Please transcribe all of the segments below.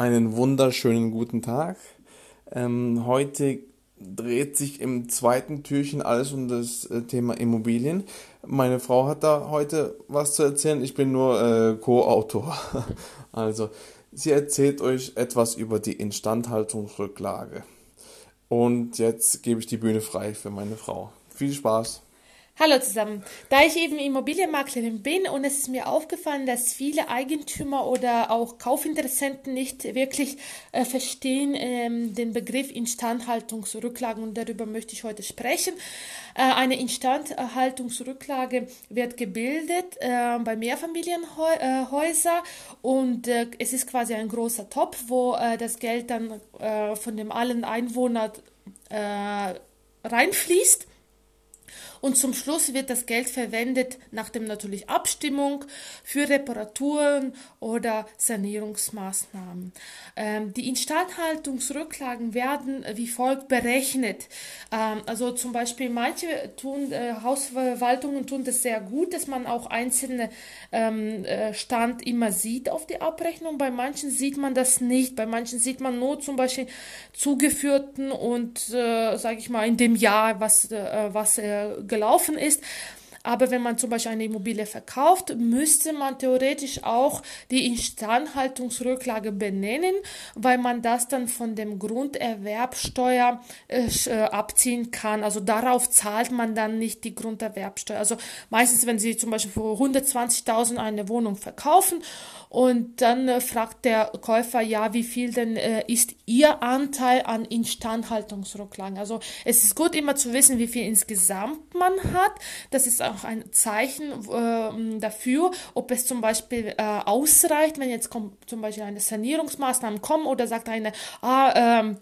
Einen wunderschönen guten Tag. Ähm, heute dreht sich im zweiten Türchen alles um das äh, Thema Immobilien. Meine Frau hat da heute was zu erzählen. Ich bin nur äh, Co-Autor. also, sie erzählt euch etwas über die Instandhaltungsrücklage. Und jetzt gebe ich die Bühne frei für meine Frau. Viel Spaß! Hallo zusammen. Da ich eben Immobilienmaklerin bin und es ist mir aufgefallen, dass viele Eigentümer oder auch Kaufinteressenten nicht wirklich äh, verstehen ähm, den Begriff Instandhaltungsrücklagen und darüber möchte ich heute sprechen. Äh, eine Instandhaltungsrücklage wird gebildet äh, bei Mehrfamilienhäusern und äh, es ist quasi ein großer Topf, wo äh, das Geld dann äh, von dem allen Einwohnern reinfließt und zum Schluss wird das Geld verwendet, nach dem natürlich Abstimmung für Reparaturen oder Sanierungsmaßnahmen. Ähm, die Instandhaltungsrücklagen werden wie folgt berechnet. Ähm, also zum Beispiel manche tun, äh, Hausverwaltungen tun das sehr gut, dass man auch einzelne ähm, äh, Stand immer sieht auf die Abrechnung. Bei manchen sieht man das nicht. Bei manchen sieht man nur zum Beispiel zugeführten und, äh, sage ich mal, in dem Jahr, was, äh, was äh, gelaufen ist. Aber wenn man zum Beispiel eine Immobilie verkauft, müsste man theoretisch auch die Instandhaltungsrücklage benennen, weil man das dann von dem Grunderwerbsteuer äh, äh abziehen kann. Also darauf zahlt man dann nicht die Grunderwerbsteuer. Also meistens, wenn Sie zum Beispiel für 120.000 eine Wohnung verkaufen und dann äh, fragt der Käufer, ja, wie viel denn äh, ist Ihr Anteil an Instandhaltungsrücklagen? Also es ist gut immer zu wissen, wie viel insgesamt man hat. Das ist auch ein Zeichen äh, dafür, ob es zum Beispiel äh, ausreicht, wenn jetzt kommt, zum Beispiel eine Sanierungsmaßnahme kommen oder sagt eine, ah, ähm,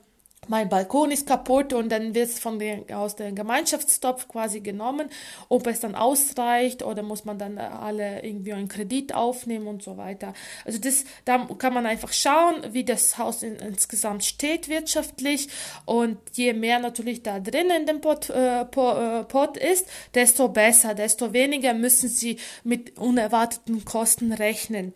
mein Balkon ist kaputt und dann wird es von der, aus dem Gemeinschaftstopf quasi genommen, ob es dann ausreicht oder muss man dann alle irgendwie einen Kredit aufnehmen und so weiter. Also das, da kann man einfach schauen, wie das Haus in, insgesamt steht wirtschaftlich und je mehr natürlich da drin in dem Pot, äh, äh Pot ist, desto besser, desto weniger müssen sie mit unerwarteten Kosten rechnen.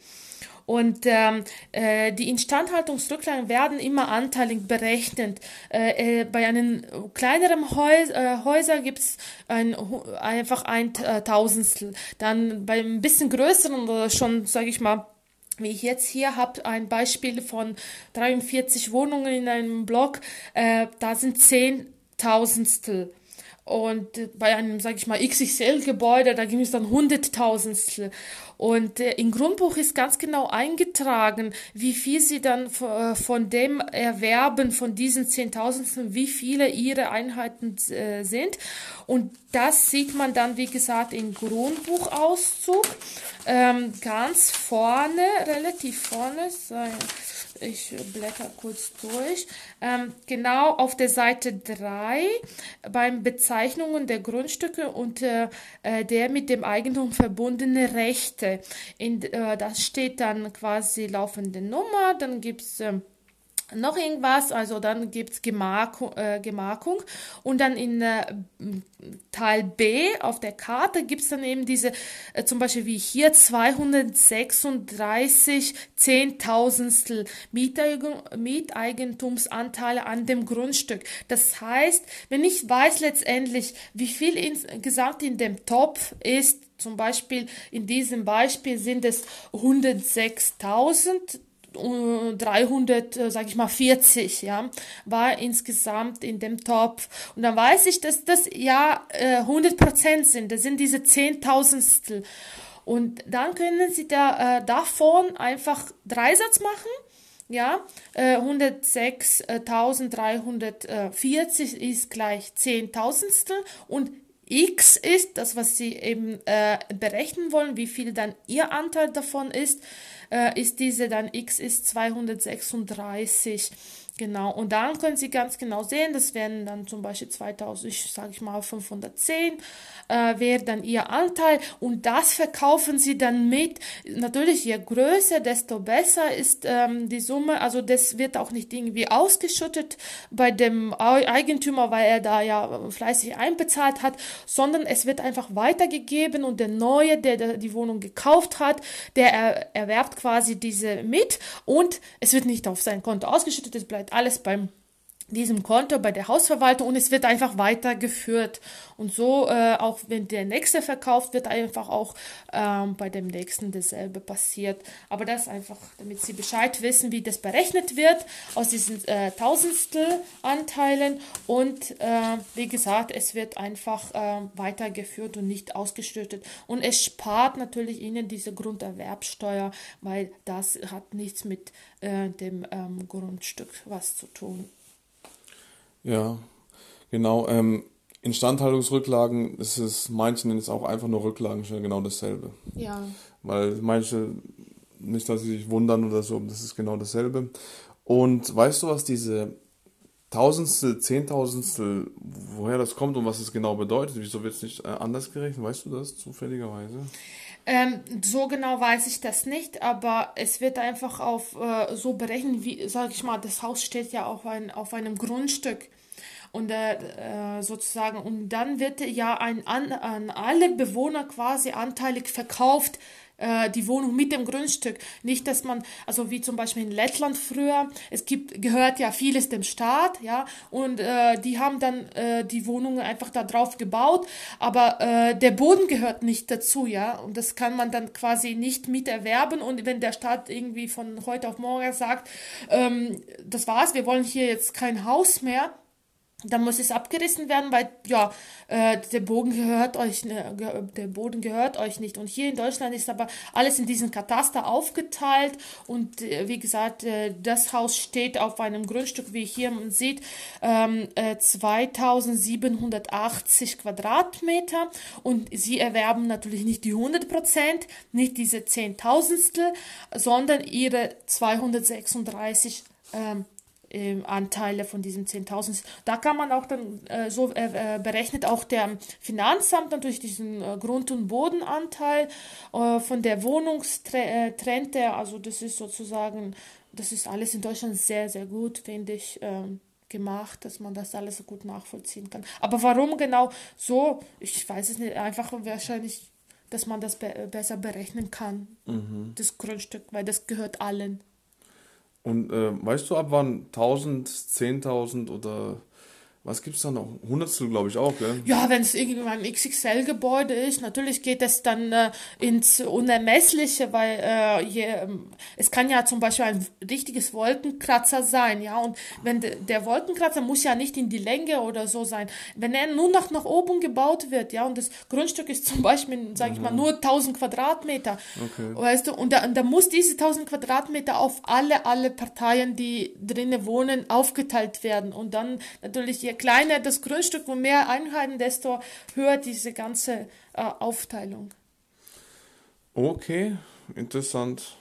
Und ähm, äh, die Instandhaltungsrücklagen werden immer anteilig berechnet. Äh, äh, bei einem kleineren Häus äh, Häuser gibt es ein, einfach ein äh, Tausendstel. Dann bei ein bisschen größeren oder schon, sage ich mal, wie ich jetzt hier habe, ein Beispiel von 43 Wohnungen in einem Block, äh, da sind 10 Tausendstel. Und bei einem, sage ich mal, XXL-Gebäude, da gibt es dann Hunderttausendstel. Und äh, im Grundbuch ist ganz genau eingetragen, wie viel sie dann äh, von dem erwerben, von diesen Zehntausendstel, wie viele ihre Einheiten äh, sind. Und das sieht man dann, wie gesagt, im Grundbuchauszug. Ähm, ganz vorne, relativ vorne, ich blätter kurz durch. Ähm, genau auf der Seite 3 beim Bezeichnungen der Grundstücke und äh, der mit dem Eigentum verbundene Rechte. In, äh, das steht dann quasi laufende Nummer, dann gibt es äh, noch irgendwas, also dann gibt es Gemarkung, äh, Gemarkung und dann in äh, Teil B auf der Karte gibt es dann eben diese, äh, zum Beispiel wie hier 236 Zehntausendstel Mieteigentumsanteile an dem Grundstück. Das heißt, wenn ich weiß letztendlich, wie viel insgesamt in dem Topf ist, zum Beispiel in diesem Beispiel sind es 106.000 300, äh, sag ich mal, 40, ja, war insgesamt in dem Topf. Und dann weiß ich, dass das ja äh, 100 Prozent sind. Das sind diese Zehntausendstel. Und dann können Sie da äh, davon einfach Dreisatz machen. Ja, äh, 106.340 ist gleich Zehntausendstel und x ist das, was Sie eben äh, berechnen wollen, wie viel dann Ihr Anteil davon ist, äh, ist diese dann x ist 236. Genau, und dann können Sie ganz genau sehen, das wären dann zum Beispiel 2000, ich sage ich mal 510, äh, wäre dann Ihr Anteil und das verkaufen Sie dann mit. Natürlich, je größer, desto besser ist ähm, die Summe. Also das wird auch nicht irgendwie ausgeschüttet bei dem Eigentümer, weil er da ja fleißig einbezahlt hat, sondern es wird einfach weitergegeben und der Neue, der die Wohnung gekauft hat, der er, erwerbt quasi diese mit und es wird nicht auf sein Konto ausgeschüttet, es bleibt alles beim diesem Konto bei der Hausverwaltung und es wird einfach weitergeführt. Und so, äh, auch wenn der nächste verkauft, wird einfach auch ähm, bei dem nächsten dasselbe passiert. Aber das einfach, damit Sie Bescheid wissen, wie das berechnet wird aus diesen äh, Tausendstel-Anteilen. Und äh, wie gesagt, es wird einfach äh, weitergeführt und nicht ausgeschüttet. Und es spart natürlich Ihnen diese Grunderwerbsteuer, weil das hat nichts mit äh, dem ähm, Grundstück was zu tun. Ja, genau. Ähm, Instandhaltungsrücklagen, ist es, manche nennen es auch einfach nur Rücklagen, schon genau dasselbe. Ja. Weil manche, nicht, dass sie sich wundern oder so, das ist genau dasselbe. Und weißt du, was diese Tausendstel, Zehntausendstel, woher das kommt und was es genau bedeutet? Wieso wird es nicht äh, anders gerechnet? Weißt du das zufälligerweise? Ähm, so genau weiß ich das nicht, aber es wird einfach auf äh, so berechnet, wie, sag ich mal, das Haus steht ja auf, ein, auf einem Grundstück. Und äh, äh sozusagen, und dann wird ja ein, an, an alle Bewohner quasi anteilig verkauft, äh, die Wohnung mit dem Grundstück. Nicht, dass man, also wie zum Beispiel in Lettland früher, es gibt, gehört ja vieles dem Staat, ja, und äh, die haben dann äh, die Wohnungen einfach da drauf gebaut, aber äh, der Boden gehört nicht dazu, ja, und das kann man dann quasi nicht miterwerben und wenn der Staat irgendwie von heute auf morgen sagt, ähm, das war's, wir wollen hier jetzt kein Haus mehr, dann muss es abgerissen werden, weil ja äh, der Boden gehört euch ne, der Boden gehört euch nicht. Und hier in Deutschland ist aber alles in diesen Kataster aufgeteilt. Und äh, wie gesagt äh, das Haus steht auf einem Grundstück wie hier man sieht ähm, 2780 äh, Quadratmeter. Und sie erwerben natürlich nicht die 100 Prozent nicht diese Zehntausendstel sondern ihre 236 ähm, äh, Anteile von diesen 10.000. Da kann man auch dann äh, so äh, äh, berechnet auch der Finanzamt natürlich diesen äh, Grund- und Bodenanteil äh, von der Wohnungstrend, der also das ist sozusagen, das ist alles in Deutschland sehr, sehr gut, finde ich. Ähm, gemacht, dass man das alles so gut nachvollziehen kann. Aber warum genau so? Ich weiß es nicht. Einfach wahrscheinlich, dass man das be besser berechnen kann, mhm. das Grundstück, weil das gehört allen. Und äh, weißt du, ab wann 1000, 10.000 oder was gibt es da noch? Hundertstel, glaube ich, auch, gell? Ja, wenn es irgendwann ein XXL-Gebäude ist, natürlich geht es dann äh, ins Unermessliche, weil äh, je, ähm, es kann ja zum Beispiel ein richtiges Wolkenkratzer sein, ja, und wenn de, der Wolkenkratzer muss ja nicht in die Länge oder so sein, wenn er nur noch nach oben gebaut wird, ja, und das Grundstück ist zum Beispiel, sage ich mhm. mal, nur 1000 Quadratmeter, okay. weißt du, und da, da muss diese 1000 Quadratmeter auf alle, alle Parteien, die drinnen wohnen, aufgeteilt werden und dann natürlich je kleiner das Grundstück und mehr Einheiten, desto höher diese ganze äh, Aufteilung. Okay, interessant.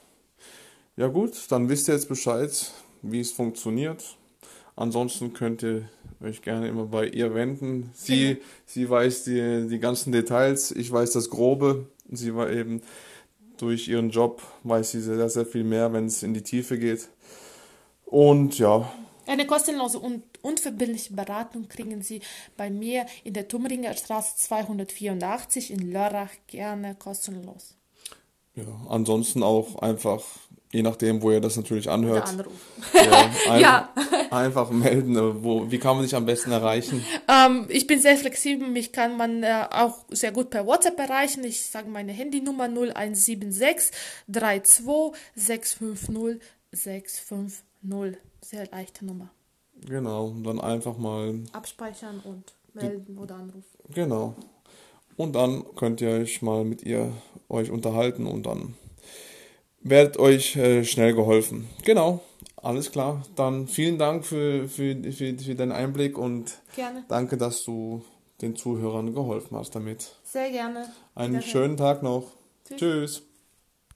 Ja gut, dann wisst ihr jetzt Bescheid, wie es funktioniert. Ansonsten könnt ihr euch gerne immer bei ihr wenden. Sie, genau. sie weiß die, die ganzen Details, ich weiß das Grobe. Sie war eben durch ihren Job, weiß sie sehr, sehr viel mehr, wenn es in die Tiefe geht. Und ja. Eine kostenlose und unverbindliche Beratung kriegen Sie bei mir in der Tumringer Straße 284 in Lörrach gerne kostenlos. Ja, ansonsten auch einfach, je nachdem, wo ihr das natürlich anhört. Ja, ein, ja. Einfach melden. Wo, wie kann man dich am besten erreichen? Ähm, ich bin sehr flexibel. Mich kann man äh, auch sehr gut per WhatsApp erreichen. Ich sage meine Handynummer 0176 32 650 650. Sehr leichte Nummer. Genau, dann einfach mal abspeichern und melden oder anrufen. Genau. Und dann könnt ihr euch mal mit ihr euch unterhalten und dann werdet euch äh, schnell geholfen. Genau, alles klar. Dann vielen Dank für, für, für, für deinen Einblick und gerne. danke, dass du den Zuhörern geholfen hast damit. Sehr gerne. Einen schönen Tag noch. Tschüss. Tschüss.